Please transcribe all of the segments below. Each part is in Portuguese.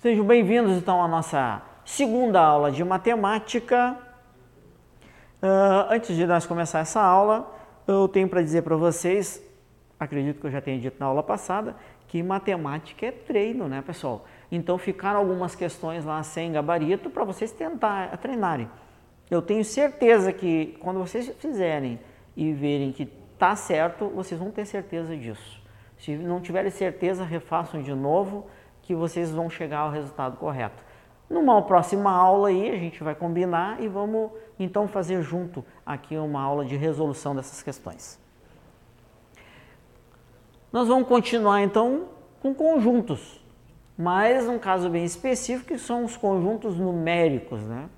Sejam bem-vindos então à nossa segunda aula de matemática. Uh, antes de nós começar essa aula, eu tenho para dizer para vocês, acredito que eu já tenha dito na aula passada, que matemática é treino, né, pessoal? Então ficaram algumas questões lá sem gabarito para vocês tentar treinarem. Eu tenho certeza que quando vocês fizerem e verem que está certo, vocês vão ter certeza disso. Se não tiverem certeza, refaçam de novo que vocês vão chegar ao resultado correto. Numa próxima aula aí a gente vai combinar e vamos então fazer junto aqui uma aula de resolução dessas questões. Nós vamos continuar então com conjuntos, mas um caso bem específico que são os conjuntos numéricos, né?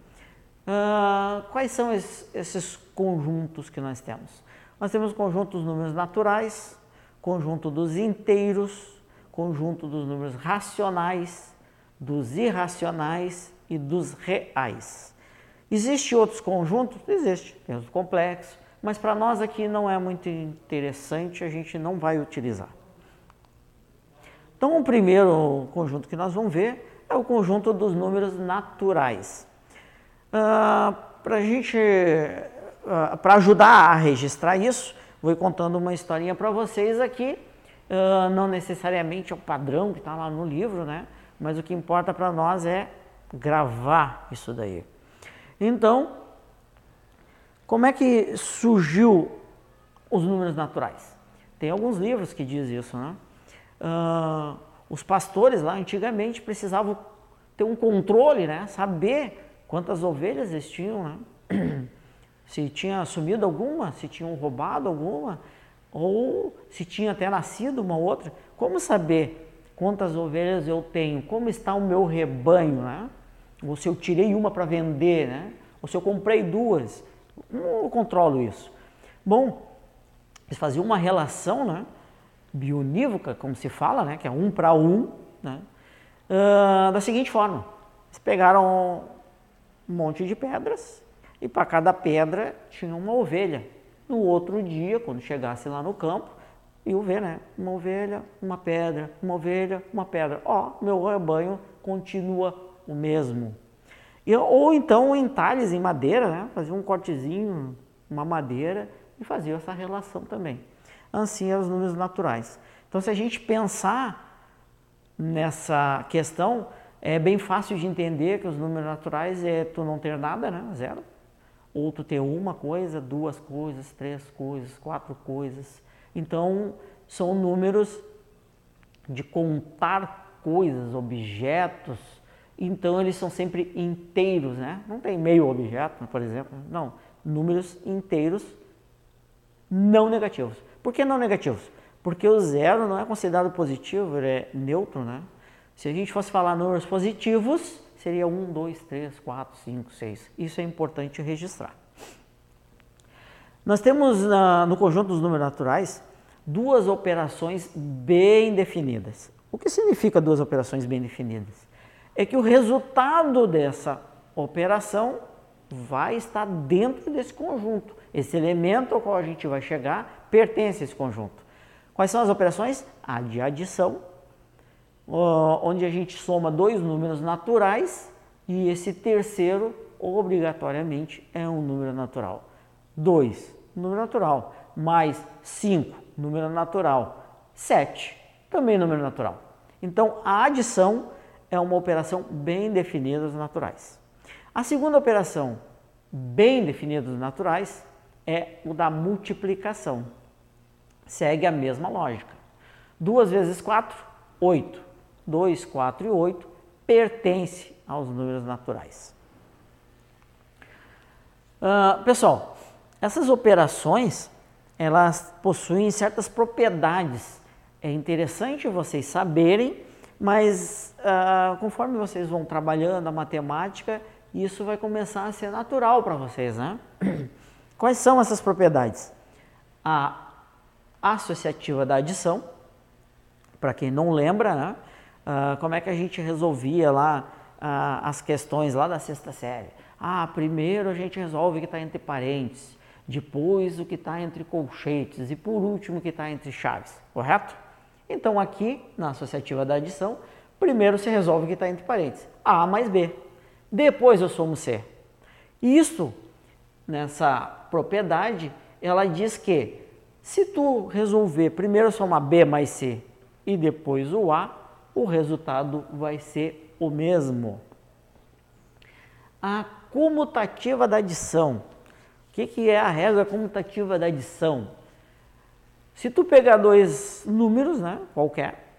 Uh, quais são esses conjuntos que nós temos? Nós temos o conjunto dos números naturais, conjunto dos inteiros, conjunto dos números racionais, dos irracionais e dos reais. Existem outros conjuntos? Existe, tem os complexos, mas para nós aqui não é muito interessante, a gente não vai utilizar. Então, o primeiro conjunto que nós vamos ver é o conjunto dos números naturais. Ah, para gente, ah, para ajudar a registrar isso, vou contando uma historinha para vocês aqui uh, não necessariamente é o padrão que está lá no livro, né? Mas o que importa para nós é gravar isso daí. Então, como é que surgiu os números naturais? Tem alguns livros que diz isso, né? Uh, os pastores lá antigamente precisavam ter um controle, né? Saber quantas ovelhas eles tinham, né? Se tinha sumido alguma, se tinham roubado alguma, ou se tinha até nascido uma outra, como saber quantas ovelhas eu tenho, como está o meu rebanho, né? Ou se eu tirei uma para vender, né? Ou se eu comprei duas, não controlo isso. Bom, eles faziam uma relação, né? Bionívoca, como se fala, né? Que é um para um, né? Uh, da seguinte forma: eles pegaram um monte de pedras e para cada pedra tinha uma ovelha. No outro dia, quando chegasse lá no campo, iam ver, né? Uma ovelha, uma pedra, uma ovelha, uma pedra. Ó, meu rebanho continua o mesmo. E, ou então em talhes, em madeira, né? Fazia um cortezinho, uma madeira e fazia essa relação também. Assim eram os números naturais. Então, se a gente pensar nessa questão, é bem fácil de entender que os números naturais é tu não ter nada, né? Zero outro ter uma coisa, duas coisas, três coisas, quatro coisas. Então, são números de contar coisas, objetos. Então, eles são sempre inteiros, né? Não tem meio objeto, por exemplo. Não, números inteiros não negativos. Por que não negativos? Porque o zero não é considerado positivo, ele é neutro, né? Se a gente fosse falar números positivos, seria 1, 2, 3, 4, 5, 6. Isso é importante registrar. Nós temos no conjunto dos números naturais duas operações bem definidas. O que significa duas operações bem definidas? É que o resultado dessa operação vai estar dentro desse conjunto. Esse elemento ao qual a gente vai chegar pertence a esse conjunto. Quais são as operações? A de adição onde a gente soma dois números naturais e esse terceiro obrigatoriamente é um número natural. 2, número natural, mais 5, número natural, 7, também número natural. Então, a adição é uma operação bem definida dos naturais. A segunda operação bem definida dos naturais é o da multiplicação. Segue a mesma lógica. 2 vezes 4, 8. 2, 4 e 8 pertence aos números naturais. Uh, pessoal, essas operações elas possuem certas propriedades. É interessante vocês saberem, mas uh, conforme vocês vão trabalhando a matemática, isso vai começar a ser natural para vocês, né? Quais são essas propriedades? A associativa da adição, para quem não lembra, né? Uh, como é que a gente resolvia lá uh, as questões lá da sexta série? Ah, primeiro a gente resolve o que está entre parênteses, depois o que está entre colchetes e por último o que está entre chaves, correto? Então aqui na associativa da adição, primeiro se resolve o que está entre parênteses, A mais B. Depois eu somo C. Isso, nessa propriedade, ela diz que se tu resolver primeiro somar B mais C e depois o A, o resultado vai ser o mesmo. A comutativa da adição. O que, que é a regra comutativa da adição? Se tu pegar dois números, né, qualquer,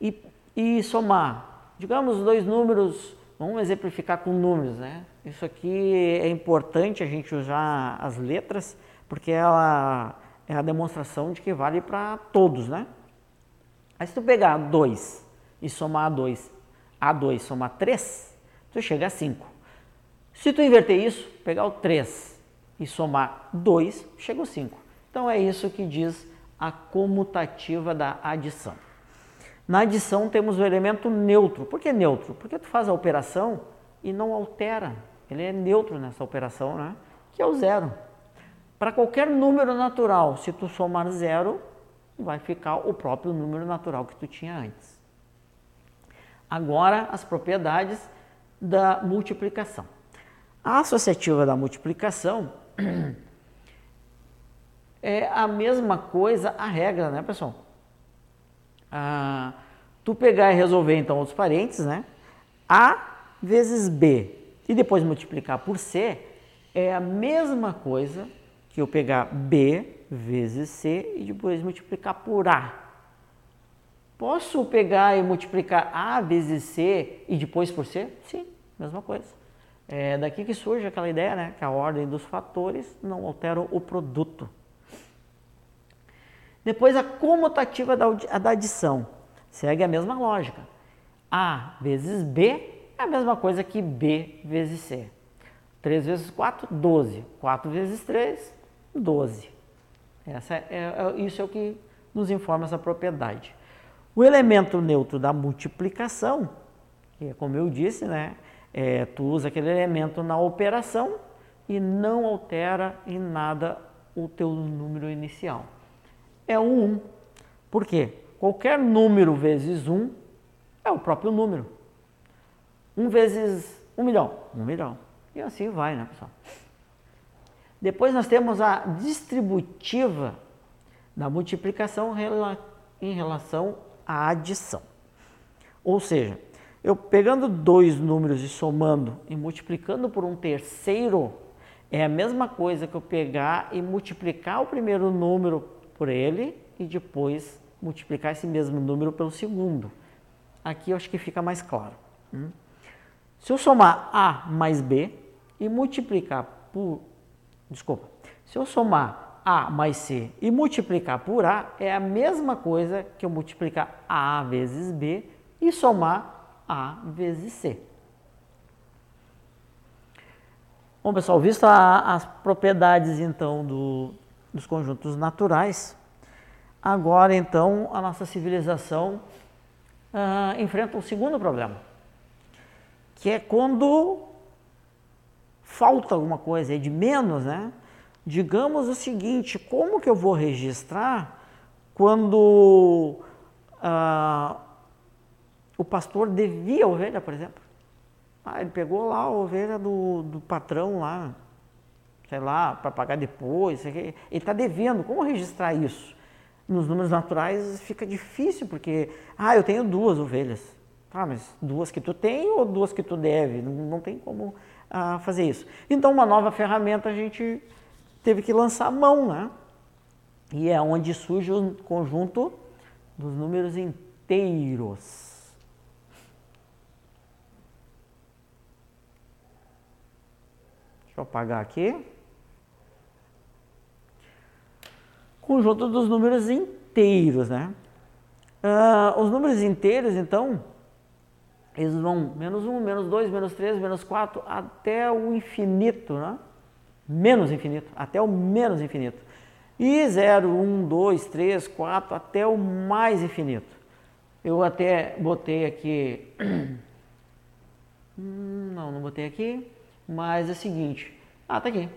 e, e somar, digamos, dois números, vamos exemplificar com números, né? Isso aqui é importante a gente usar as letras, porque ela é a demonstração de que vale para todos, né? Aí se tu pegar 2 e somar A2, A2 somar 3, tu chega a 5. Se tu inverter isso, pegar o 3 e somar 2, chega a 5. Então é isso que diz a comutativa da adição. Na adição temos o elemento neutro. Por que neutro? Porque tu faz a operação e não altera. Ele é neutro nessa operação, né? Que é o zero. Para qualquer número natural, se tu somar zero, vai ficar o próprio número natural que tu tinha antes. Agora, as propriedades da multiplicação. A associativa da multiplicação é a mesma coisa a regra, né, pessoal? Ah, tu pegar e resolver então os parênteses, né? A vezes B e depois multiplicar por C é a mesma coisa que eu pegar B vezes C e depois multiplicar por A. Posso pegar e multiplicar A vezes C e depois por C? Sim, mesma coisa. É daqui que surge aquela ideia, né? Que a ordem dos fatores não altera o produto. Depois a comutativa da, da adição. Segue a mesma lógica. A vezes B é a mesma coisa que B vezes C. 3 vezes 4, 12. 4 vezes 3, 12. Essa é, é, isso é o que nos informa essa propriedade. O elemento neutro da multiplicação, que é como eu disse, né, é, tu usa aquele elemento na operação e não altera em nada o teu número inicial é o 1. Por quê? Qualquer número vezes 1 é o próprio número. 1 vezes 1 milhão, 1 milhão. E assim vai, né, pessoal? Depois nós temos a distributiva da multiplicação em relação à adição. Ou seja, eu pegando dois números e somando e multiplicando por um terceiro, é a mesma coisa que eu pegar e multiplicar o primeiro número por ele e depois multiplicar esse mesmo número pelo segundo. Aqui eu acho que fica mais claro. Hum? Se eu somar A mais B e multiplicar por. Desculpa. Se eu somar A mais C e multiplicar por A, é a mesma coisa que eu multiplicar A vezes B e somar A vezes C. Bom, pessoal, visto a, as propriedades então do, dos conjuntos naturais. Agora, então, a nossa civilização ah, enfrenta um segundo problema, que é quando falta alguma coisa, é de menos, né? Digamos o seguinte, como que eu vou registrar quando ah, o pastor devia a ovelha, por exemplo? Ah, ele pegou lá a ovelha do, do patrão lá, sei lá, para pagar depois, ele está devendo, como registrar isso? Nos números naturais fica difícil, porque, ah, eu tenho duas ovelhas. Ah, mas duas que tu tem ou duas que tu deve? Não, não tem como ah, fazer isso. Então, uma nova ferramenta a gente teve que lançar a mão, né? E é onde surge o conjunto dos números inteiros. Deixa eu apagar aqui. conjunto dos números inteiros, né? Uh, os números inteiros, então, eles vão menos 1, menos 2, menos 3, menos 4, até o infinito, né? Menos infinito, até o menos infinito. E 0, 1, 2, 3, 4, até o mais infinito. Eu até botei aqui. Hum, não, não botei aqui. Mas é o seguinte. Ah, tá aqui.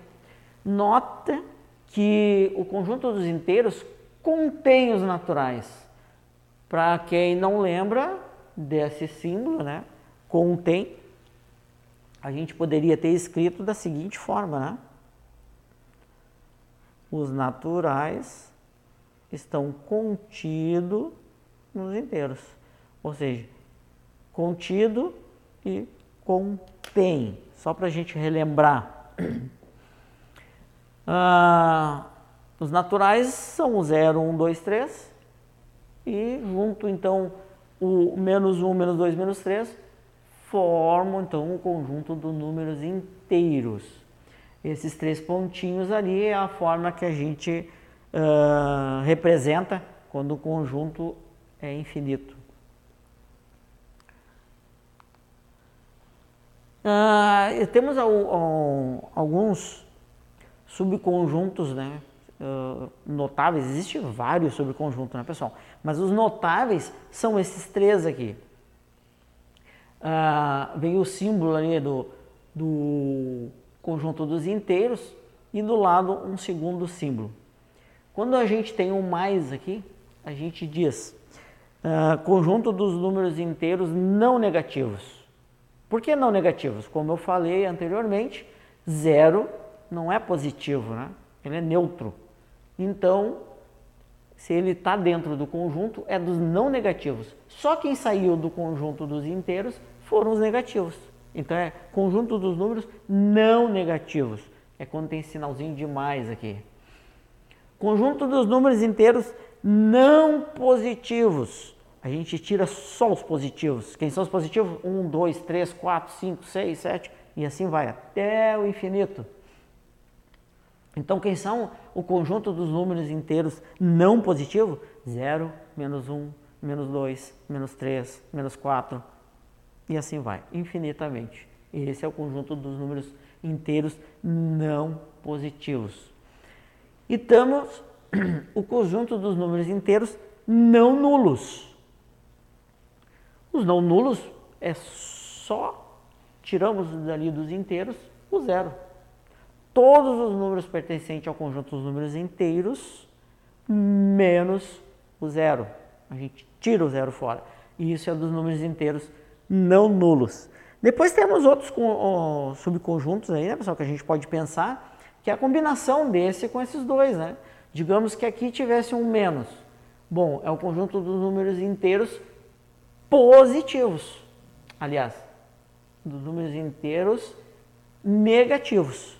Nota que o conjunto dos inteiros contém os naturais. Para quem não lembra, desse símbolo, né, contém, a gente poderia ter escrito da seguinte forma, né? Os naturais estão contidos nos inteiros. Ou seja, contido e contém. Só para a gente relembrar. Ah, os naturais são o 0, 1, 2, 3. E junto então o menos 1, menos 2, menos 3 formam então o um conjunto dos números inteiros. Esses três pontinhos ali é a forma que a gente uh, representa quando o conjunto é infinito. Uh, temos alguns subconjuntos né, uh, notáveis, existem vários subconjuntos, né, pessoal? Mas os notáveis são esses três aqui. Uh, vem o símbolo ali do, do conjunto dos inteiros e do lado um segundo símbolo. Quando a gente tem um mais aqui, a gente diz uh, conjunto dos números inteiros não negativos. Por que não negativos? Como eu falei anteriormente, zero não é positivo, né? ele é neutro. Então, se ele está dentro do conjunto, é dos não negativos. Só quem saiu do conjunto dos inteiros foram os negativos. Então, é conjunto dos números não negativos. É quando tem sinalzinho de mais aqui. Conjunto dos números inteiros não positivos a gente tira só os positivos. Quem são os positivos? 1, 2, 3, 4, 5, 6, 7 e assim vai até o infinito. Então, quem são o conjunto dos números inteiros não positivos? 0, menos 1, menos 2, menos 3, menos 4 e assim vai, infinitamente. Esse é o conjunto dos números inteiros não positivos. E temos o conjunto dos números inteiros não nulos. Os não nulos é só tiramos dali dos inteiros o zero. Todos os números pertencentes ao conjunto dos números inteiros menos o zero. A gente tira o zero fora. E isso é dos números inteiros não nulos. Depois temos outros subconjuntos aí, né, pessoal, que a gente pode pensar, que é a combinação desse com esses dois, né? Digamos que aqui tivesse um menos. Bom, é o conjunto dos números inteiros positivos. Aliás, dos números inteiros negativos,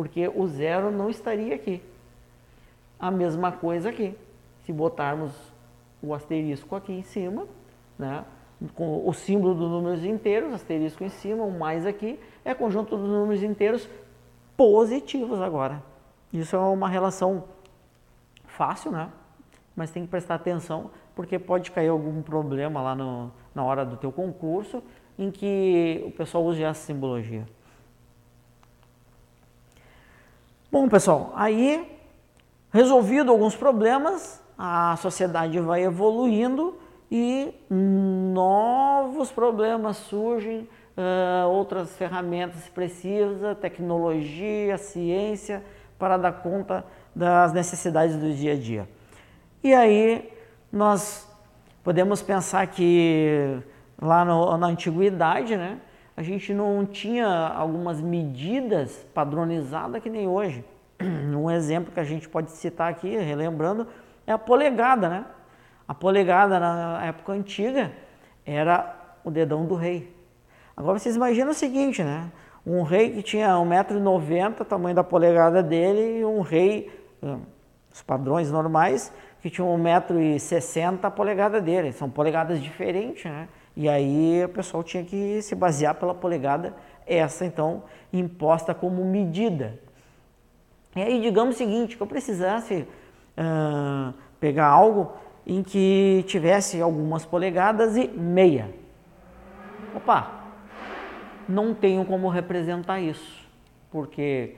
porque o zero não estaria aqui. A mesma coisa aqui. Se botarmos o asterisco aqui em cima, né, com o símbolo dos números inteiros, asterisco em cima, o mais aqui, é conjunto dos números inteiros positivos agora. Isso é uma relação fácil, né? Mas tem que prestar atenção porque pode cair algum problema lá no, na hora do teu concurso em que o pessoal use essa simbologia. Bom, pessoal, aí resolvido alguns problemas, a sociedade vai evoluindo e novos problemas surgem, uh, outras ferramentas precisam, tecnologia, ciência, para dar conta das necessidades do dia a dia. E aí nós podemos pensar que lá no, na antiguidade, né, a gente não tinha algumas medidas padronizadas que nem hoje. Um exemplo que a gente pode citar aqui, relembrando, é a polegada, né? A polegada na época antiga era o dedão do rei. Agora vocês imaginam o seguinte, né? Um rei que tinha 1,90m, tamanho da polegada dele, e um rei, hum, os padrões normais, que tinha 1,60m a polegada dele. São polegadas diferentes, né? E aí o pessoal tinha que se basear pela polegada essa, então, imposta como medida. E aí, digamos o seguinte, que eu precisasse uh, pegar algo em que tivesse algumas polegadas e meia. Opa, não tenho como representar isso, porque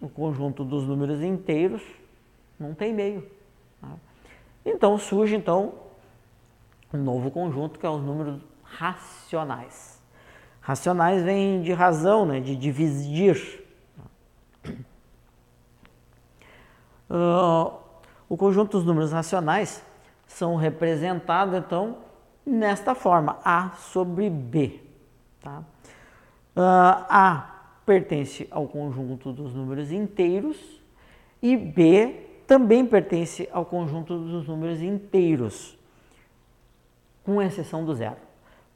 o conjunto dos números inteiros não tem meio. Tá? Então surge então um novo conjunto que é os números racionais. Racionais vem de razão, né, de dividir. Uh, o conjunto dos números racionais são representados então nesta forma, A sobre B. Tá? Uh, A pertence ao conjunto dos números inteiros e B também pertence ao conjunto dos números inteiros, com exceção do zero,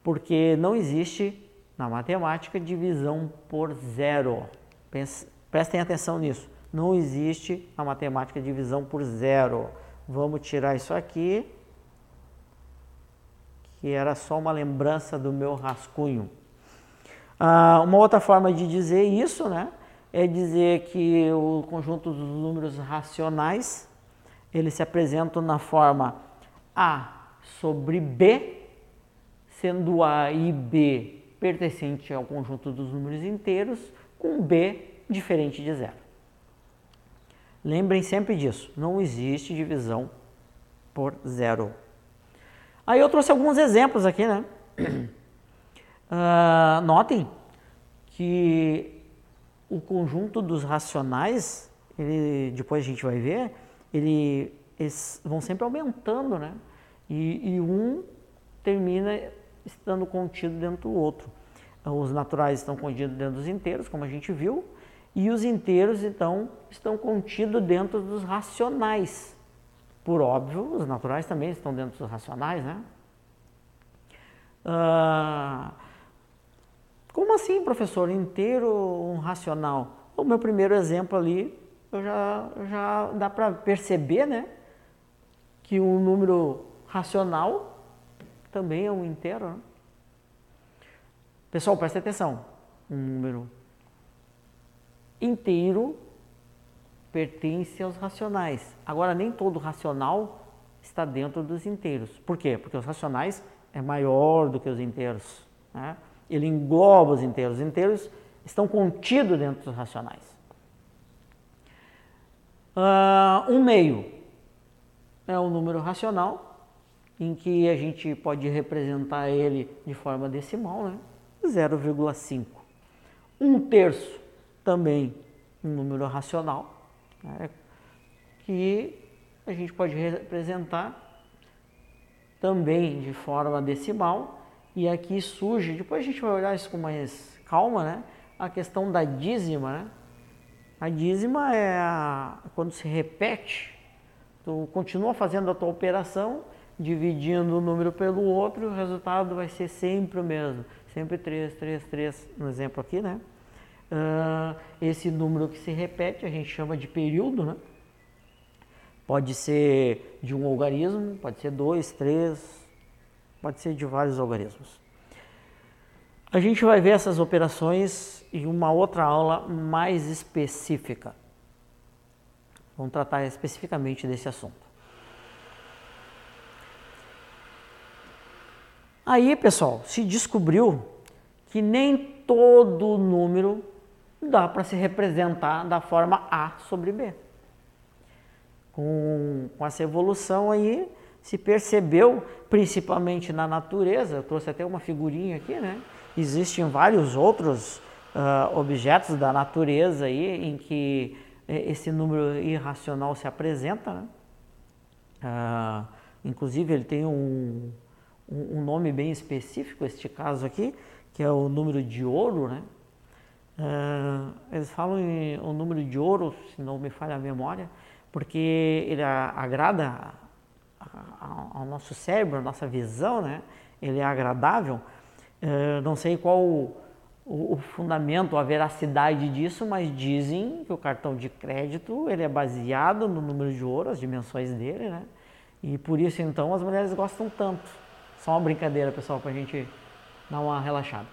porque não existe na matemática divisão por zero. Prestem atenção nisso. Não existe na matemática divisão por zero. Vamos tirar isso aqui, que era só uma lembrança do meu rascunho. Ah, uma outra forma de dizer isso, né, é dizer que o conjunto dos números racionais eles se apresentam na forma A sobre B, sendo A e B pertencente ao conjunto dos números inteiros, com B diferente de zero. Lembrem sempre disso, não existe divisão por zero. Aí eu trouxe alguns exemplos aqui, né? Uh, notem que o conjunto dos racionais, ele, depois a gente vai ver, ele, eles vão sempre aumentando, né? E, e um termina estando contido dentro do outro. Os naturais estão contidos dentro dos inteiros, como a gente viu, e os inteiros, então, estão contidos dentro dos racionais. Por óbvio, os naturais também estão dentro dos racionais, né? Ah, como assim, professor? Inteiro um racional? O meu primeiro exemplo ali, eu já, já dá para perceber, né? Que um número racional também é um inteiro. Né? Pessoal, presta atenção. Um número inteiro pertence aos racionais. Agora, nem todo racional está dentro dos inteiros. Por quê? Porque os racionais é maior do que os inteiros. Né? Ele engloba os inteiros. Os inteiros estão contidos dentro dos racionais. Uh, um meio é um número racional em que a gente pode representar ele de forma decimal, né? 0,5. Um terço também um número racional, né? que a gente pode representar também de forma decimal. E aqui surge, depois a gente vai olhar isso com mais calma, né? A questão da dízima, né? A dízima é a, quando se repete, tu continua fazendo a tua operação, dividindo o número pelo outro, o resultado vai ser sempre o mesmo. Sempre 3, 3, 3, no exemplo aqui, né? Uh, esse número que se repete a gente chama de período, né? Pode ser de um algarismo, pode ser dois, três, pode ser de vários algarismos. A gente vai ver essas operações em uma outra aula mais específica. Vamos tratar especificamente desse assunto. Aí, pessoal, se descobriu que nem todo número dá para se representar da forma A sobre B com, com essa evolução aí, se percebeu, principalmente na natureza, eu trouxe até uma figurinha aqui, né? Existem vários outros uh, objetos da natureza aí em que esse número irracional se apresenta, né? Uh, inclusive ele tem um, um, nome bem específico, este caso aqui, que é o número de ouro, né? Uh, eles falam em o número de ouro, se não me falha a memória, porque ele agrada ao nosso cérebro, à nossa visão, né? Ele é agradável. Eu não sei qual o, o, fundamento, a veracidade disso, mas dizem que o cartão de crédito ele é baseado no número de ouro, as dimensões dele, né? E por isso então as mulheres gostam tanto. Só uma brincadeira, pessoal, para a gente dar uma relaxada.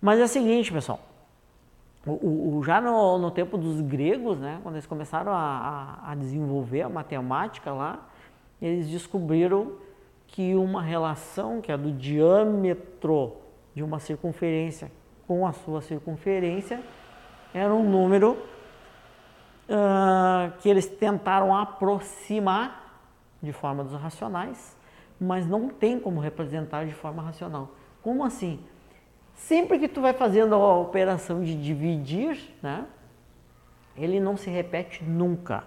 Mas é o seguinte, pessoal. O, o, já no, no, tempo dos gregos, né, quando eles começaram a, a, a, desenvolver a matemática lá, eles descobriram que uma relação, que é do diâmetro de uma circunferência com a sua circunferência, era um número uh, que eles tentaram aproximar de forma dos racionais, mas não tem como representar de forma racional. Como assim? Sempre que tu vai fazendo a operação de dividir, né, ele não se repete nunca.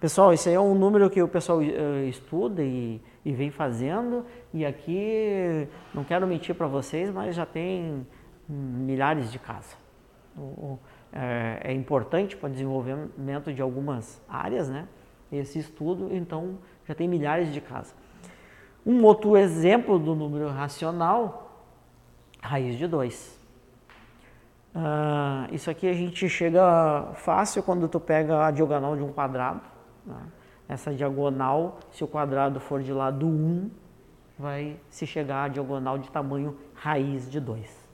Pessoal, esse aí é um número que o pessoal uh, estuda e, e vem fazendo. E aqui, não quero mentir para vocês, mas já tem milhares de casas. É, é importante para o desenvolvimento de algumas áreas, né? Esse estudo, então já tem milhares de casas. Um outro exemplo do número racional, raiz de 2. Uh, isso aqui a gente chega fácil quando tu pega a diagonal de um quadrado. Né? Essa diagonal, se o quadrado for de lado 1, vai se chegar à diagonal de tamanho raiz de 2.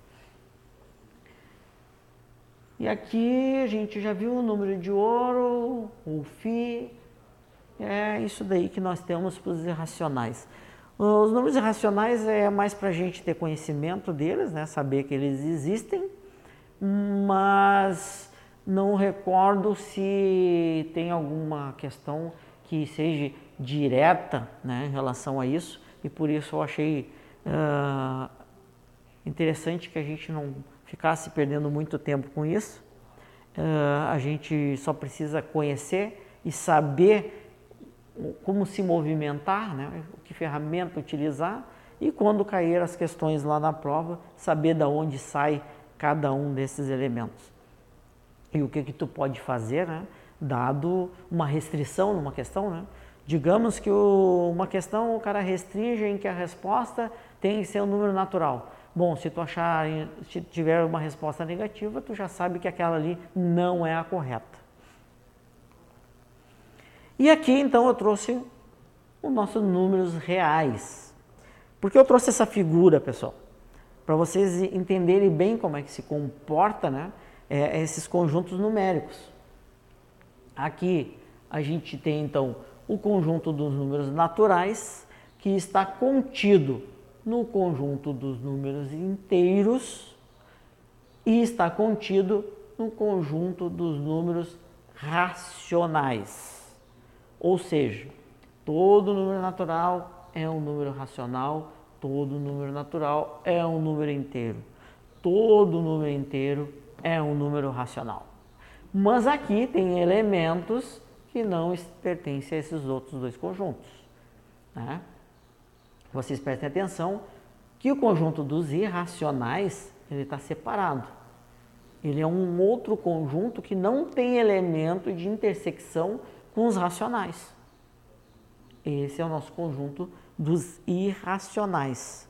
E aqui a gente já viu o número de ouro, o Φ, é isso daí que nós temos para os irracionais. Os números irracionais é mais para a gente ter conhecimento deles, né? saber que eles existem, mas não recordo se tem alguma questão que seja direta né, em relação a isso, e por isso eu achei uh, interessante que a gente não ficasse perdendo muito tempo com isso. Uh, a gente só precisa conhecer e saber como se movimentar, né? que ferramenta utilizar e quando cair as questões lá na prova, saber da onde sai cada um desses elementos. E o que que tu pode fazer, né? dado uma restrição numa questão, né? Digamos que o, uma questão o cara restringe em que a resposta tem que ser um número natural. Bom, se tu achar, se tiver uma resposta negativa, tu já sabe que aquela ali não é a correta. E aqui então eu trouxe os nossos números reais. Por que eu trouxe essa figura, pessoal? Para vocês entenderem bem como é que se comporta né, é, esses conjuntos numéricos. Aqui a gente tem então o conjunto dos números naturais, que está contido no conjunto dos números inteiros e está contido no conjunto dos números racionais. Ou seja, todo número natural é um número racional, todo número natural é um número inteiro. Todo número inteiro é um número racional. Mas aqui tem elementos que não pertencem a esses outros dois conjuntos. Né? Vocês prestem atenção que o conjunto dos irracionais ele está separado. Ele é um outro conjunto que não tem elemento de intersecção com os racionais. Esse é o nosso conjunto dos irracionais.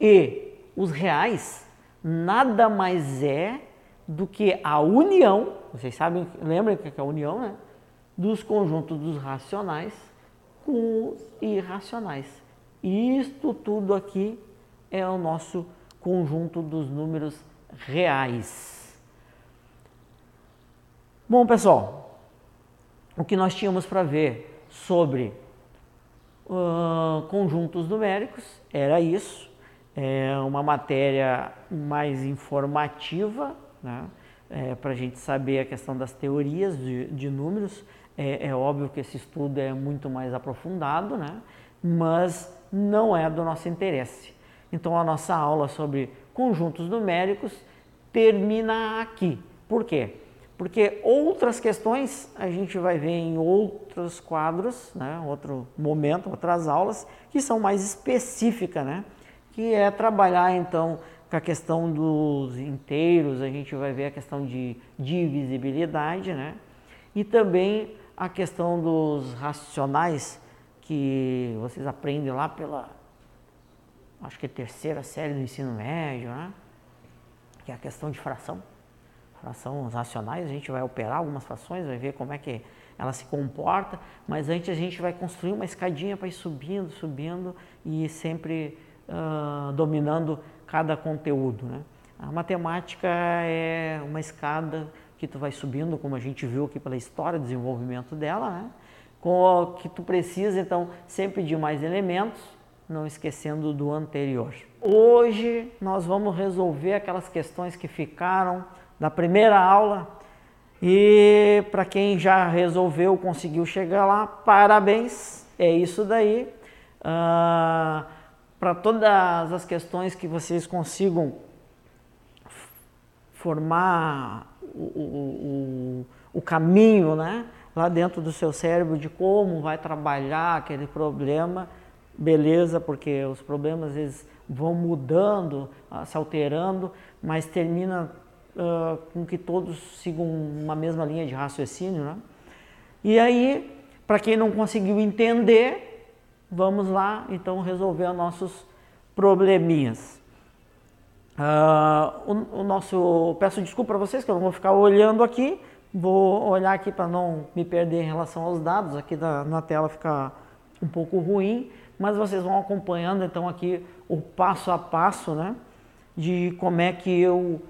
E os reais nada mais é do que a união, vocês sabem, lembram que é a união, né? Dos conjuntos dos racionais com os irracionais. Isto tudo aqui é o nosso conjunto dos números reais. Bom, pessoal, o que nós tínhamos para ver sobre uh, conjuntos numéricos era isso, é uma matéria mais informativa, né? É, para a gente saber a questão das teorias de, de números. É, é, óbvio que esse estudo é muito mais aprofundado, né? mas não é do nosso interesse. Então a nossa aula sobre conjuntos numéricos termina aqui. Por quê? Porque outras questões a gente vai ver em outros quadros, né, outro momento, outras aulas, que são mais específicas, né, que é trabalhar então com a questão dos inteiros, a gente vai ver a questão de divisibilidade, né, e também a questão dos racionais, que vocês aprendem lá pela, acho que terceira série do ensino médio, né, que é a questão de fração frações racionais, a gente vai operar algumas frações, vai ver como é que ela se comporta, mas antes a gente vai construir uma escadinha para ir subindo, subindo e sempre uh, dominando cada conteúdo. Né? A matemática é uma escada que tu vai subindo, como a gente viu aqui pela história, desenvolvimento dela, né? com que tu precisa então sempre de mais elementos, não esquecendo do anterior. Hoje nós vamos resolver aquelas questões que ficaram da primeira aula. E para quem já resolveu, conseguiu chegar lá, parabéns, é isso daí. Uh, para todas as questões que vocês consigam formar o, o, o, o caminho, né? lá dentro do seu cérebro de como vai trabalhar aquele problema, beleza, porque os problemas eles vão mudando, ah, se alterando, mas termina uh, com que todos sigam uma mesma linha de raciocínio, né? E aí, para quem não conseguiu entender, vamos lá então resolver os nossos probleminhas. Uh, o, o, nosso, peço desculpa para vocês que eu não vou ficar olhando aqui, vou olhar aqui para não me perder em relação aos dados, aqui da, na tela fica um pouco ruim, mas vocês vão acompanhando então aqui o passo a passo, né, de como é que eu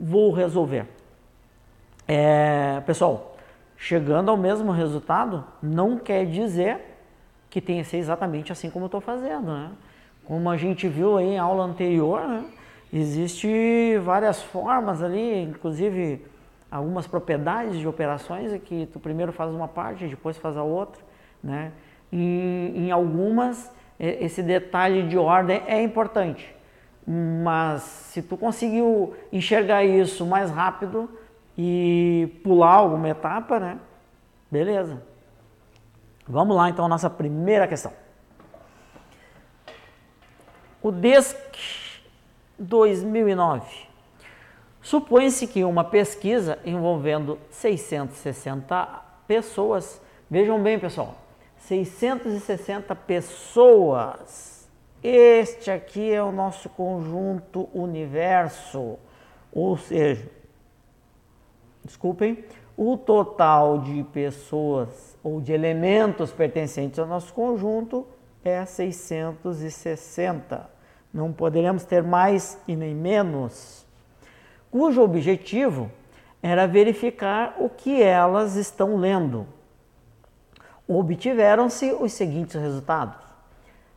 vou resolver. É, pessoal, chegando ao mesmo resultado não quer dizer que tenha que ser exatamente assim como eu estou fazendo, né? Como a gente viu aí em aula anterior, né? Existe várias formas ali, inclusive algumas propriedades de operações que tu primeiro faz uma parte, depois faz a outra, né? E, em algumas esse detalhe de ordem é importante, mas se tu conseguiu enxergar isso mais rápido e pular alguma etapa, né? Beleza. Vamos lá então a nossa primeira questão. O DESC 2009. Supõe-se que uma pesquisa envolvendo 660 pessoas, vejam bem pessoal, 660 pessoas. Este aqui é o nosso conjunto universo, ou seja, desculpem, o total de pessoas ou de elementos pertencentes ao nosso conjunto é 660 não poderemos ter mais e nem menos, cujo objetivo era verificar o que elas estão lendo. Obtiveram-se os seguintes resultados: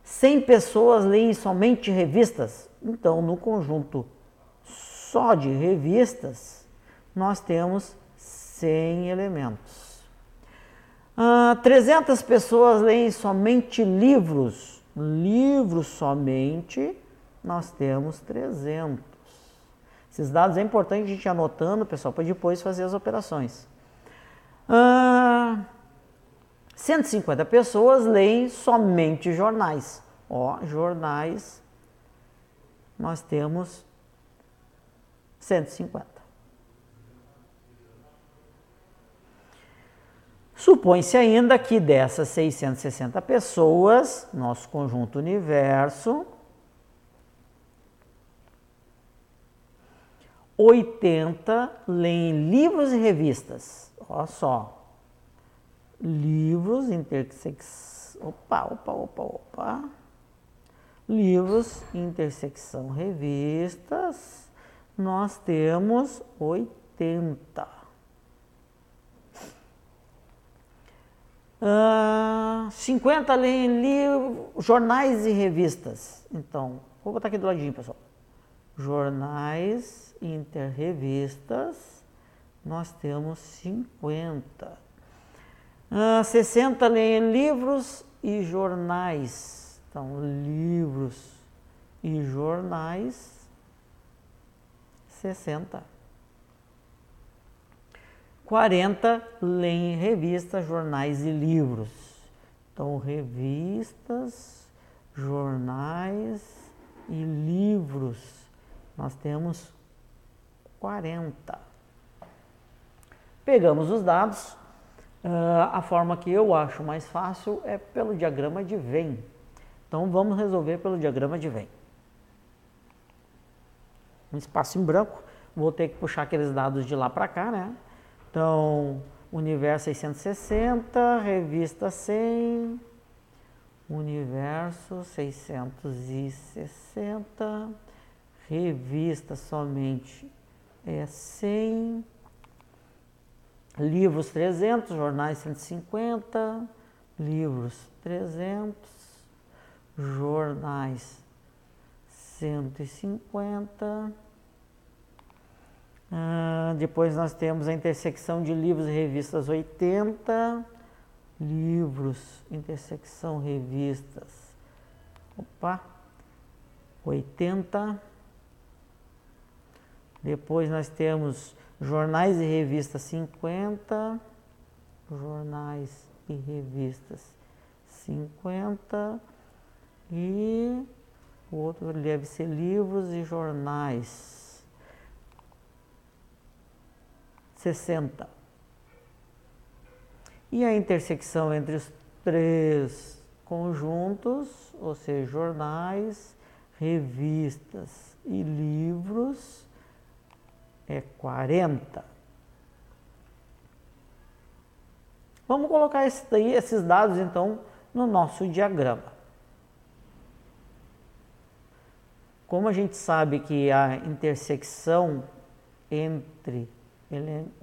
100 pessoas leem somente revistas, então no conjunto só de revistas nós temos 100 elementos. Ah, 300 pessoas leem somente livros, livros somente nós temos 300. Esses dados é importante a gente ir anotando, pessoal, para depois fazer as operações. Ah, 150 pessoas leem somente jornais. Ó, jornais, nós temos 150. Supõe-se ainda que dessas 660 pessoas, nosso conjunto universo, 80 leem livros e revistas. Olha só. Livros, intersecção. Opa, opa, opa, opa. Livros, intersecção, revistas. Nós temos 80. Uh, 50 leem livros, jornais e revistas. Então, vou botar aqui do ladinho, pessoal. Jornais interrevistas, nós temos 50. Ah, 60 leem livros e jornais. Então, livros e jornais, 60. 40 leem revistas, jornais e livros. Então, revistas, jornais e livros. Nós temos 40. Pegamos os dados, uh, a forma que eu acho mais fácil é pelo diagrama de Venn. Então vamos resolver pelo diagrama de Venn. Um espaço em branco, vou ter que puxar aqueles dados de lá para cá, né? Então, universo 660, revista 100, universo 660, revista somente é 100, livros 300, jornais 150, livros 300, jornais 150. Ah, depois nós temos a intersecção de livros e revistas 80, livros, intersecção revistas, opa, 80. Depois nós temos jornais e revistas 50, jornais e revistas 50 e o outro deve ser livros e jornais 60. E a intersecção entre os três conjuntos, ou seja, jornais, revistas e livros, é 40. Vamos colocar esses dados então no nosso diagrama. Como a gente sabe que a intersecção entre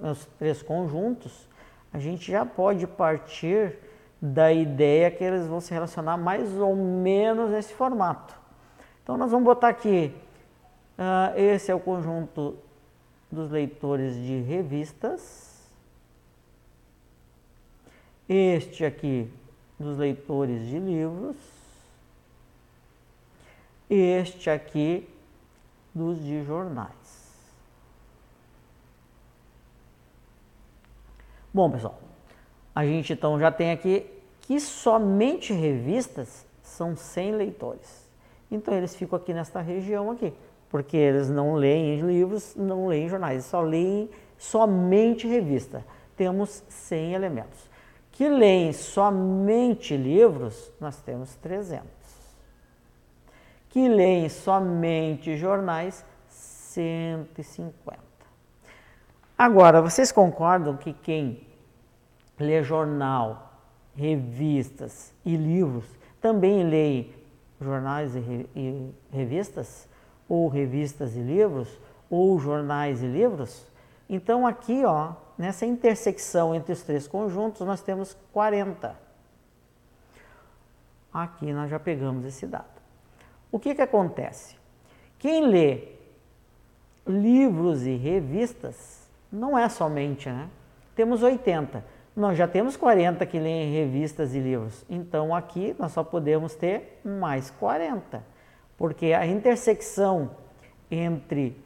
os três conjuntos, a gente já pode partir da ideia que eles vão se relacionar mais ou menos nesse formato. Então nós vamos botar aqui, uh, esse é o conjunto dos leitores de revistas, este aqui dos leitores de livros, este aqui dos de jornais. Bom, pessoal, a gente então já tem aqui que somente revistas são 100 leitores. Então eles ficam aqui nesta região aqui, porque eles não leem livros, não leem jornais, só leem somente revista. Temos 100 elementos. Que leem somente livros, nós temos 300. Que leem somente jornais, 150. Agora, vocês concordam que quem lê jornal, revistas e livros, também lê jornais e, re, e revistas, ou revistas e livros, ou jornais e livros? Então aqui, ó, nessa intersecção entre os três conjuntos, nós temos 40. Aqui nós já pegamos esse dado. O que que acontece? Quem lê livros e revistas não é somente, né? Temos 80 nós já temos 40 que leem revistas e livros. Então aqui nós só podemos ter mais 40. Porque a intersecção entre.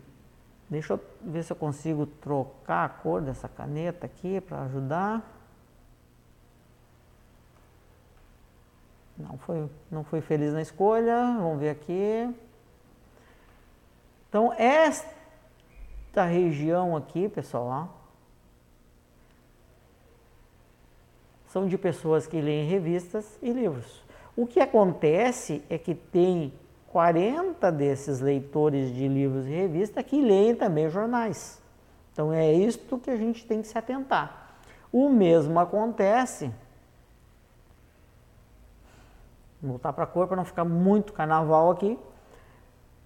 Deixa eu ver se eu consigo trocar a cor dessa caneta aqui para ajudar. Não foi, não fui feliz na escolha. Vamos ver aqui. Então, esta região aqui, pessoal, ó, são de pessoas que leem revistas e livros. O que acontece é que tem 40 desses leitores de livros e revistas que leem também jornais. Então é isto que a gente tem que se atentar. O mesmo acontece. Vou voltar para a cor para não ficar muito carnaval aqui.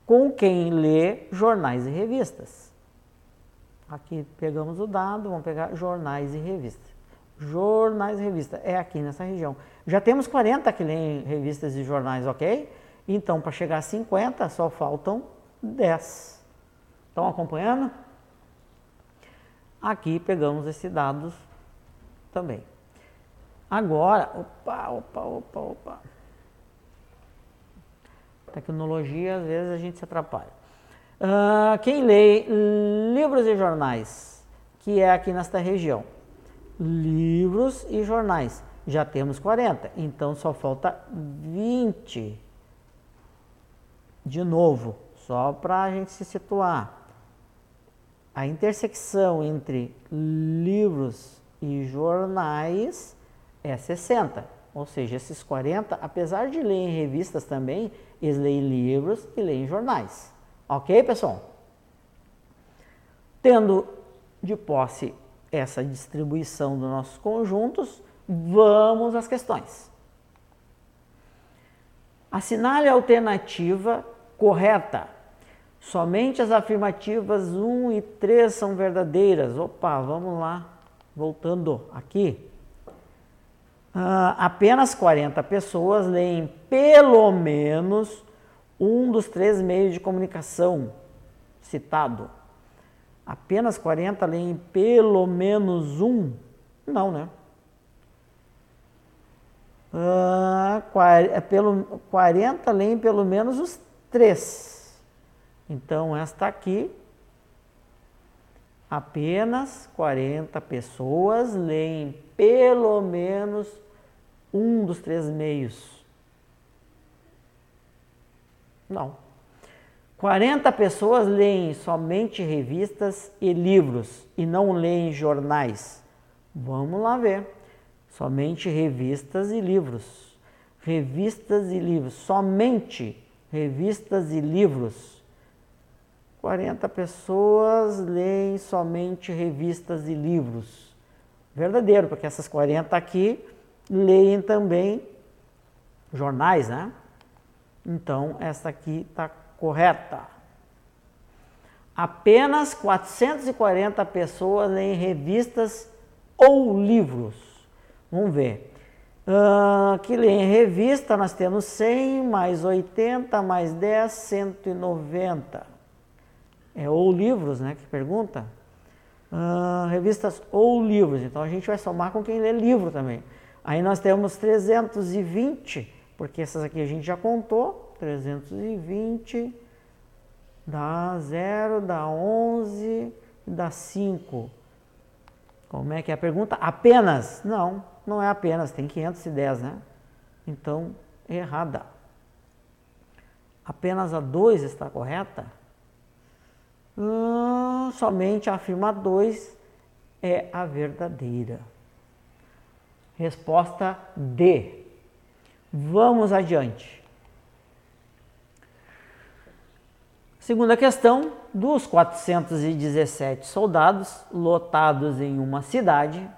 Com quem lê jornais e revistas. Aqui pegamos o dado, vamos pegar jornais e revistas jornais e revistas. É aqui nessa região. Já temos 40 que leem revistas e jornais, ok? Então, para chegar a 50, só faltam 10. Estão acompanhando? Aqui pegamos esses dados também. Agora, opa, opa, opa, opa. Tecnologia, às vezes a gente se atrapalha. Uh, quem lê livros e jornais, que é aqui nesta região, livros e jornais. Já temos 40, então só falta 20. De novo, só para a gente se situar. A intersecção entre livros e jornais é 60. Ou seja, esses 40, apesar de ler em revistas também, eles leem livros e leem jornais. Ok, pessoal? Tendo de posse essa distribuição dos nossos conjuntos, vamos às questões. Assinale a alternativa correta. Somente as afirmativas 1 e 3 são verdadeiras. Opa, vamos lá. Voltando aqui. Uh, apenas 40 pessoas leem pelo menos um dos três meios de comunicação citado apenas 40 leem pelo menos um? Não, né? Ah, é pelo, 40 leem pelo menos os três. Então, esta aqui, apenas 40 pessoas leem pelo menos um dos três meios. Não. 40 pessoas leem somente revistas e livros e não leem jornais. Vamos lá ver. Somente revistas e livros. Revistas e livros. Somente revistas e livros. 40 pessoas leem somente revistas e livros. Verdadeiro, porque essas 40 aqui leem também jornais, né? Então, essa aqui está correta. Apenas 440 pessoas leem revistas ou livros. Vamos ver. Uh, que leem revista, nós temos 100 mais 80 mais 10, 190. É ou livros, né? Que pergunta. Uh, revistas ou livros. Então a gente vai somar com quem lê livro também. Aí nós temos 320, porque essas aqui a gente já contou. 320 dá 0, dá 11, dá 5. Como é que é a pergunta? Apenas? Não, não é apenas, tem 510, né? Então, errada. Apenas a 2 está correta? Hum, somente a afirma 2 é a verdadeira. Resposta D. Vamos adiante. Segunda questão: dos 417 soldados lotados em uma cidade,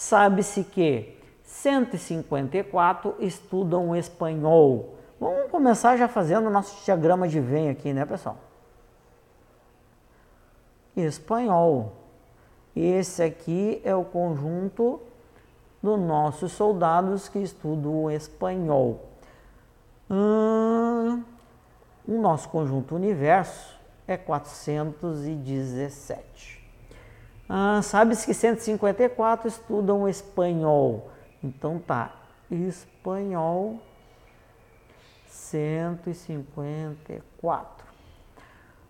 sabe-se que 154 estudam espanhol. Vamos começar já fazendo o nosso diagrama de Venn aqui, né, pessoal? Espanhol. Esse aqui é o conjunto dos nossos soldados que estudam espanhol. Hum, o nosso conjunto universo é 417. Ah, Sabe-se que 154 estudam espanhol. Então tá, espanhol 154.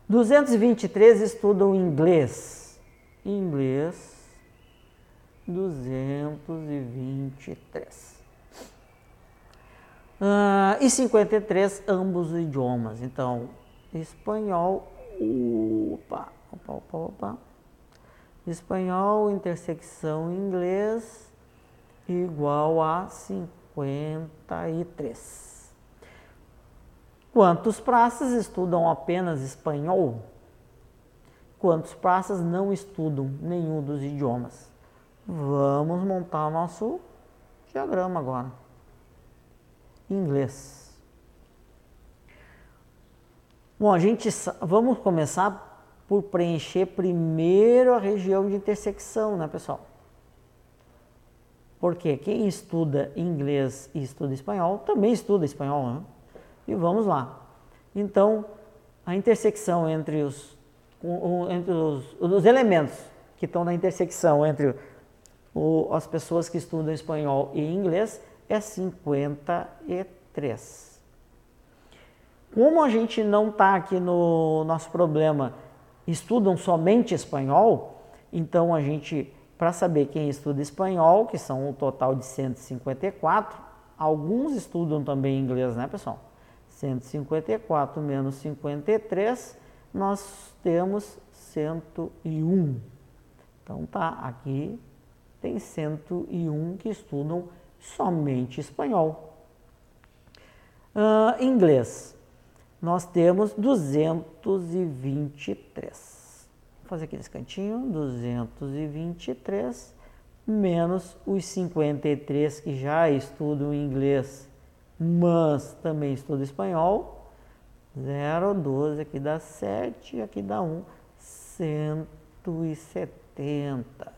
223 estudam inglês. Inglês 223. Uh, e 53 ambos os idiomas. Então, espanhol, opa, opa, opa, opa. Espanhol, intersecção inglês, igual a 53. Quantos praças estudam apenas espanhol? Quantos praças não estudam nenhum dos idiomas? Vamos montar o nosso diagrama agora inglês. Bom, a gente vamos começar por preencher primeiro a região de intersecção, né, pessoal? Porque quem estuda inglês e estuda espanhol também estuda espanhol, né? E vamos lá. Então, a intersecção entre os, entre os, os elementos que estão na intersecção entre o, as pessoas que estudam espanhol e inglês é 53. Como a gente não está aqui no nosso problema, estudam somente espanhol, então a gente, para saber quem estuda espanhol, que são um total de 154, alguns estudam também inglês, né, pessoal? 154 menos 53, nós temos 101. Então tá, aqui tem 101 que estudam somente espanhol. Uh, inglês, nós temos 223. Vou fazer aqui nesse cantinho, 223 menos os 53 que já estudam inglês, mas também estudam espanhol. 0, 12, aqui dá 7, aqui dá 1, 170.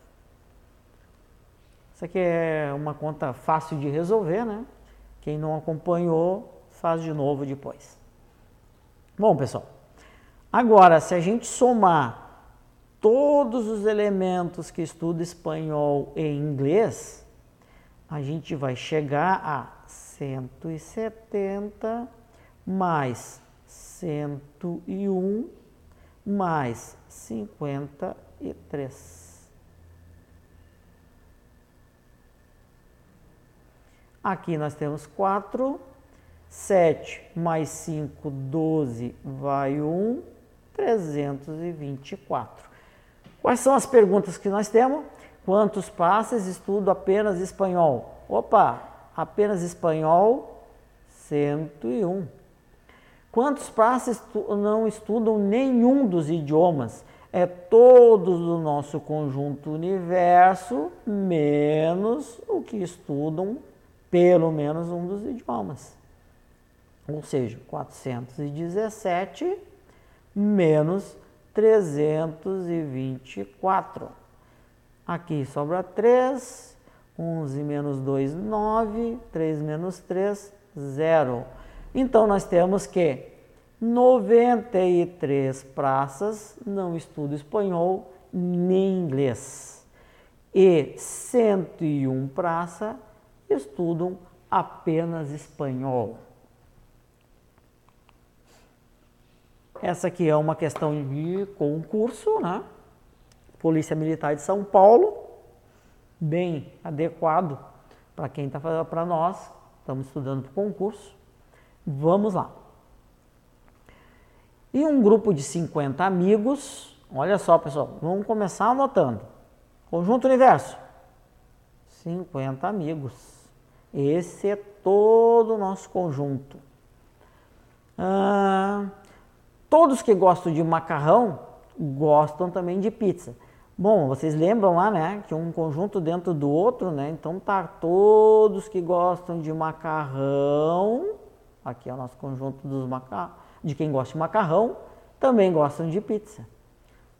Isso aqui é uma conta fácil de resolver, né? Quem não acompanhou, faz de novo depois. Bom, pessoal, agora se a gente somar todos os elementos que estuda espanhol e inglês, a gente vai chegar a 170 mais 101 mais 53. Aqui nós temos 4, 7 mais 5, 12, vai 1, 324. Quais são as perguntas que nós temos? Quantos passes estudo apenas espanhol? Opa, apenas espanhol, 101. Quantos passes não estudam nenhum dos idiomas? É todos do nosso conjunto universo, menos o que estudam pelo menos um dos idiomas. Ou seja, 417 menos 324. Aqui sobra 3, 11 menos 2, 9, 3 menos 3, 0. Então nós temos que 93 praças não estudam espanhol nem inglês. E 101 praças estudam apenas espanhol. Essa aqui é uma questão de concurso, né? Polícia Militar de São Paulo, bem adequado para quem está fazendo para nós, estamos estudando para o concurso. Vamos lá. E um grupo de 50 amigos, olha só pessoal, vamos começar anotando. Conjunto Universo, 50 amigos. Esse é todo o nosso conjunto. Ah, todos que gostam de macarrão gostam também de pizza. Bom, vocês lembram lá, né, que um conjunto dentro do outro, né? Então tá todos que gostam de macarrão aqui é o nosso conjunto dos macarrão, de quem gosta de macarrão, também gostam de pizza.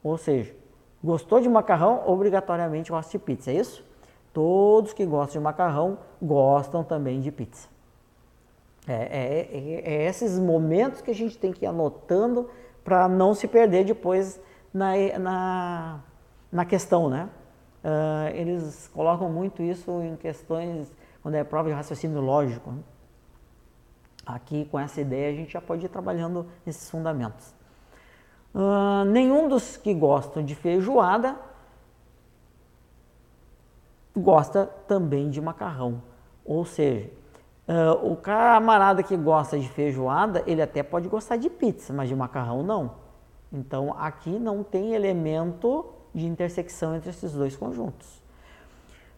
Ou seja, gostou de macarrão, obrigatoriamente gosta de pizza, é isso? Todos que gostam de macarrão gostam também de pizza. É, é, é, é esses momentos que a gente tem que ir anotando para não se perder depois na, na, na questão, né? Uh, eles colocam muito isso em questões quando é prova de raciocínio lógico. Né? Aqui, com essa ideia, a gente já pode ir trabalhando esses fundamentos. Uh, nenhum dos que gostam de feijoada gosta também de macarrão. Ou seja, uh, o camarada que gosta de feijoada, ele até pode gostar de pizza, mas de macarrão não. Então, aqui não tem elemento de intersecção entre esses dois conjuntos.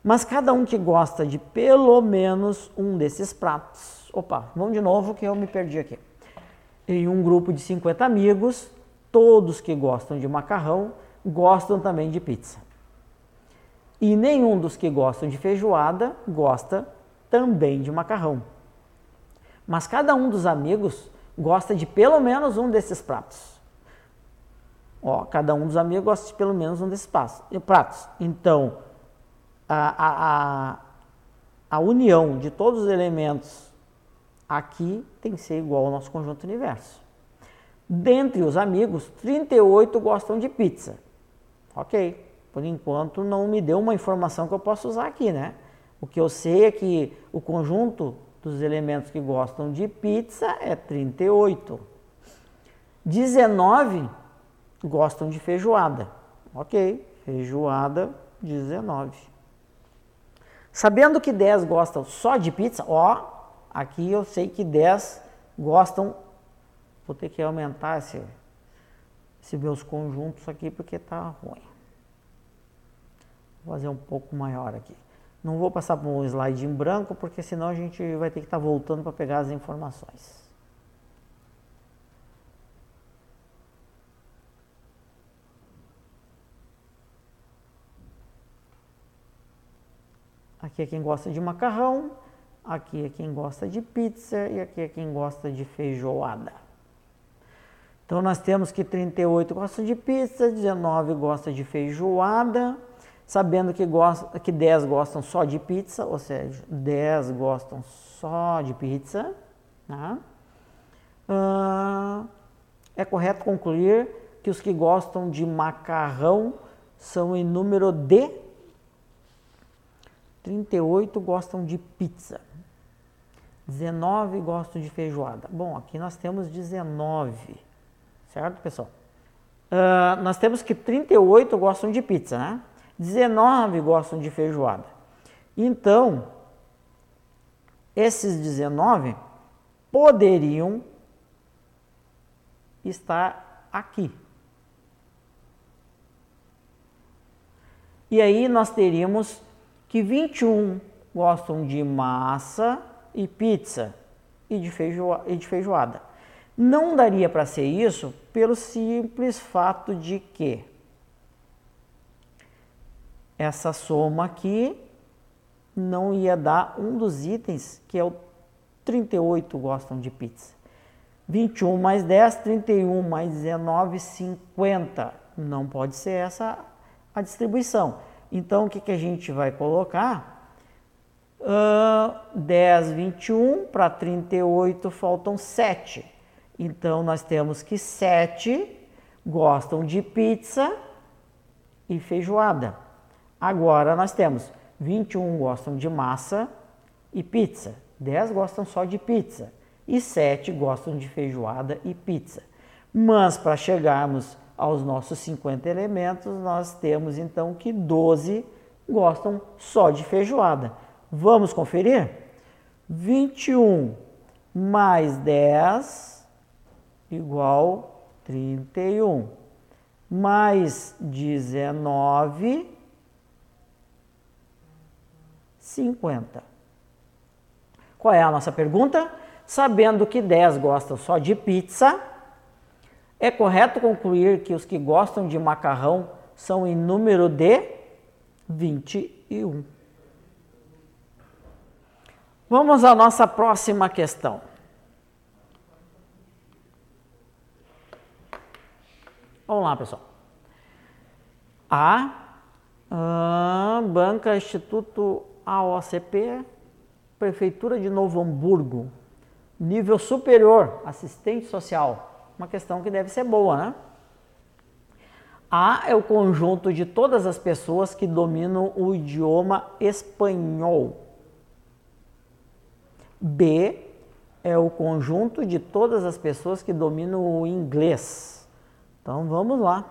Mas cada um que gosta de pelo menos um desses pratos Opa, vamos de novo que eu me perdi aqui. Em um grupo de 50 amigos, todos que gostam de macarrão gostam também de pizza. E nenhum dos que gostam de feijoada gosta também de macarrão. Mas cada um dos amigos gosta de pelo menos um desses pratos. Ó, cada um dos amigos gosta de pelo menos um desses pratos. Então, a, a, a, a união de todos os elementos Aqui tem que ser igual ao nosso conjunto universo. Dentre os amigos, 38 gostam de pizza. Ok, por enquanto não me deu uma informação que eu possa usar aqui, né? O que eu sei é que o conjunto dos elementos que gostam de pizza é 38. 19 gostam de feijoada. Ok, feijoada 19. Sabendo que 10 gostam só de pizza, ó, Aqui eu sei que 10 gostam, vou ter que aumentar esse, esse meus conjuntos aqui porque está ruim. Vou fazer um pouco maior aqui. Não vou passar para um slide em branco porque senão a gente vai ter que estar tá voltando para pegar as informações. Aqui é quem gosta de macarrão, aqui é quem gosta de pizza e aqui é quem gosta de feijoada. Então nós temos que 38 gostam de pizza, 19 gostam de feijoada, sabendo que, gosta, que 10 gostam só de pizza, ou seja, 10 gostam só de pizza. Né? Uh, é correto concluir que os que gostam de macarrão são em número de 38 gostam de pizza. 19 gostam de feijoada. Bom, aqui nós temos 19, certo, pessoal? Uh, nós temos que 38 gostam de pizza, né? 19 gostam de feijoada. Então, esses 19 poderiam estar aqui. E aí nós teríamos que 21 gostam de massa e pizza e de, feijoa e de feijoada. Não daria para ser isso pelo simples fato de que essa soma aqui não ia dar um dos itens que é o 38 gostam de pizza. 21 mais 10, 31 mais 19, 50. Não pode ser essa a distribuição. Então, o que, que a gente vai colocar? Uh, 10, 21, para 38 faltam 7. Então, nós temos que 7 gostam de pizza e feijoada. Agora, nós temos 21 gostam de massa e pizza. 10 gostam só de pizza. E 7 gostam de feijoada e pizza. Mas, para chegarmos aos nossos 50 elementos, nós temos então que 12 gostam só de feijoada. Vamos conferir? 21 mais 10 igual 31. Mais 19, 50. Qual é a nossa pergunta? Sabendo que 10 gostam só de pizza, é correto concluir que os que gostam de macarrão são em número de 21. Vamos à nossa próxima questão. Vamos lá, pessoal. A, a Banca Instituto AOCP, Prefeitura de Novo Hamburgo, nível superior, assistente social uma questão que deve ser boa, né? A é o conjunto de todas as pessoas que dominam o idioma espanhol. B é o conjunto de todas as pessoas que dominam o inglês. Então vamos lá.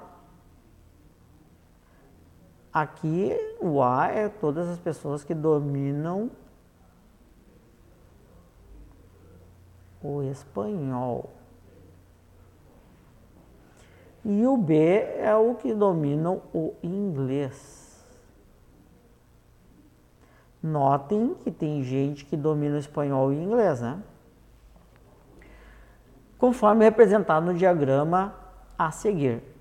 Aqui o A é todas as pessoas que dominam o espanhol. E o B é o que dominam o inglês. Notem que tem gente que domina o espanhol e o inglês, né? Conforme representado no diagrama a seguir.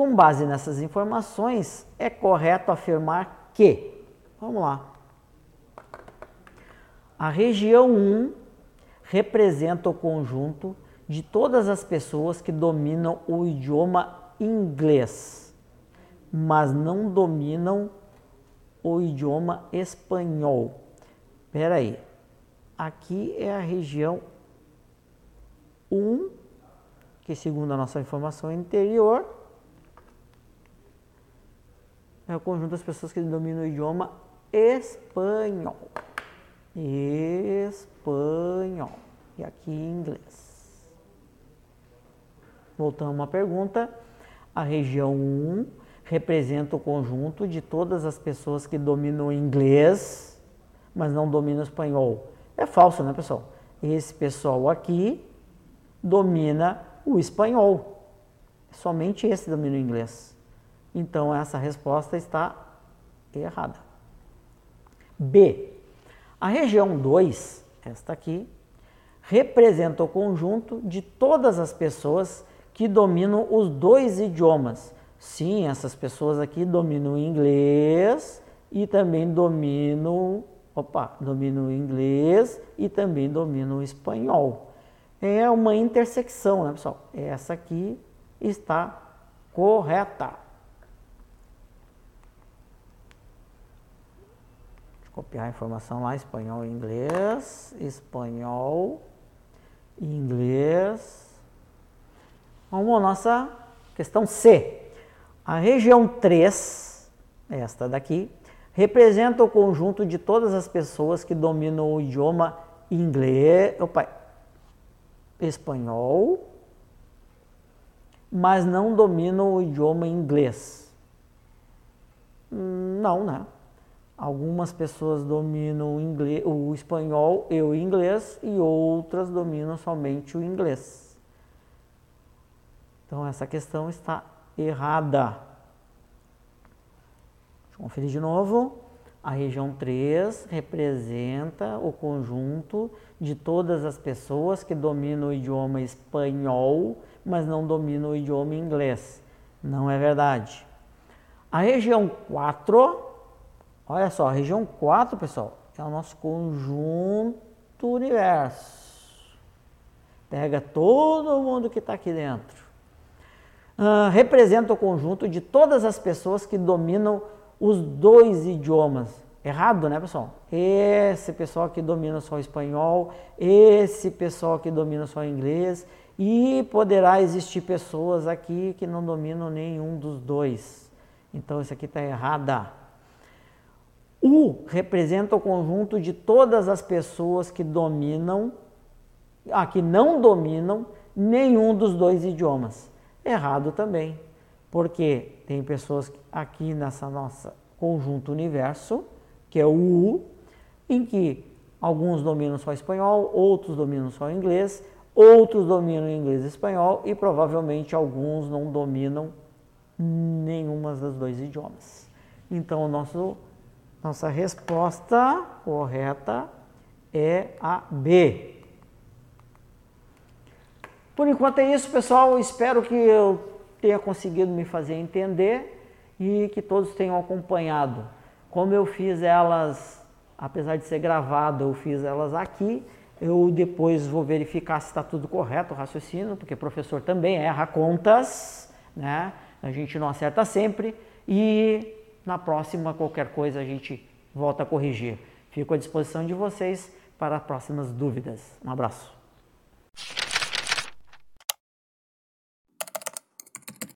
Com base nessas informações, é correto afirmar que, vamos lá, a região 1 representa o conjunto de todas as pessoas que dominam o idioma inglês, mas não dominam o idioma espanhol. Espera aí. Aqui é a região 1, que segundo a nossa informação interior, é o conjunto das pessoas que dominam o idioma espanhol. Espanhol. E aqui inglês. Voltamos à pergunta. A região 1 representa o conjunto de todas as pessoas que dominam o inglês, mas não dominam o espanhol. É falso, né, pessoal? Esse pessoal aqui domina o espanhol. Somente esse domina o inglês. Então, essa resposta está errada. B. A região 2, esta aqui, representa o conjunto de todas as pessoas que dominam os dois idiomas. Sim, essas pessoas aqui dominam o inglês e também dominam, opa, dominam o inglês e também dominam o espanhol. É uma intersecção, né, pessoal? Essa aqui está correta. Deixa eu copiar a informação lá, espanhol e inglês, espanhol, inglês, Vamos à nossa questão C. A região 3, esta daqui, representa o conjunto de todas as pessoas que dominam o idioma inglês, opa, espanhol, mas não dominam o idioma inglês. Não, né? Algumas pessoas dominam o, inglês, o espanhol e o inglês e outras dominam somente o inglês. Então essa questão está errada. Deixa eu conferir de novo. A região 3 representa o conjunto de todas as pessoas que dominam o idioma espanhol, mas não dominam o idioma inglês. Não é verdade. A região 4 Olha só, região 4, pessoal, é o nosso conjunto universo. Pega todo mundo que está aqui dentro. Uh, representa o conjunto de todas as pessoas que dominam os dois idiomas. Errado, né, pessoal? Esse pessoal que domina só espanhol, esse pessoal que domina só inglês, e poderá existir pessoas aqui que não dominam nenhum dos dois. Então, isso aqui está errada. U representa o conjunto de todas as pessoas que dominam, ah, que não dominam nenhum dos dois idiomas. Errado também, porque tem pessoas aqui nessa nossa conjunto universo, que é o U, em que alguns dominam só espanhol, outros dominam só inglês, outros dominam inglês e espanhol e provavelmente alguns não dominam nenhuma das dois idiomas. Então o nosso nossa resposta correta é a B. Por enquanto é isso, pessoal. Espero que eu tenha conseguido me fazer entender e que todos tenham acompanhado. Como eu fiz elas, apesar de ser gravado, eu fiz elas aqui. Eu depois vou verificar se está tudo correto o raciocínio, porque professor também erra contas, né? A gente não acerta sempre. E na próxima, qualquer coisa a gente volta a corrigir. Fico à disposição de vocês para próximas dúvidas. Um abraço.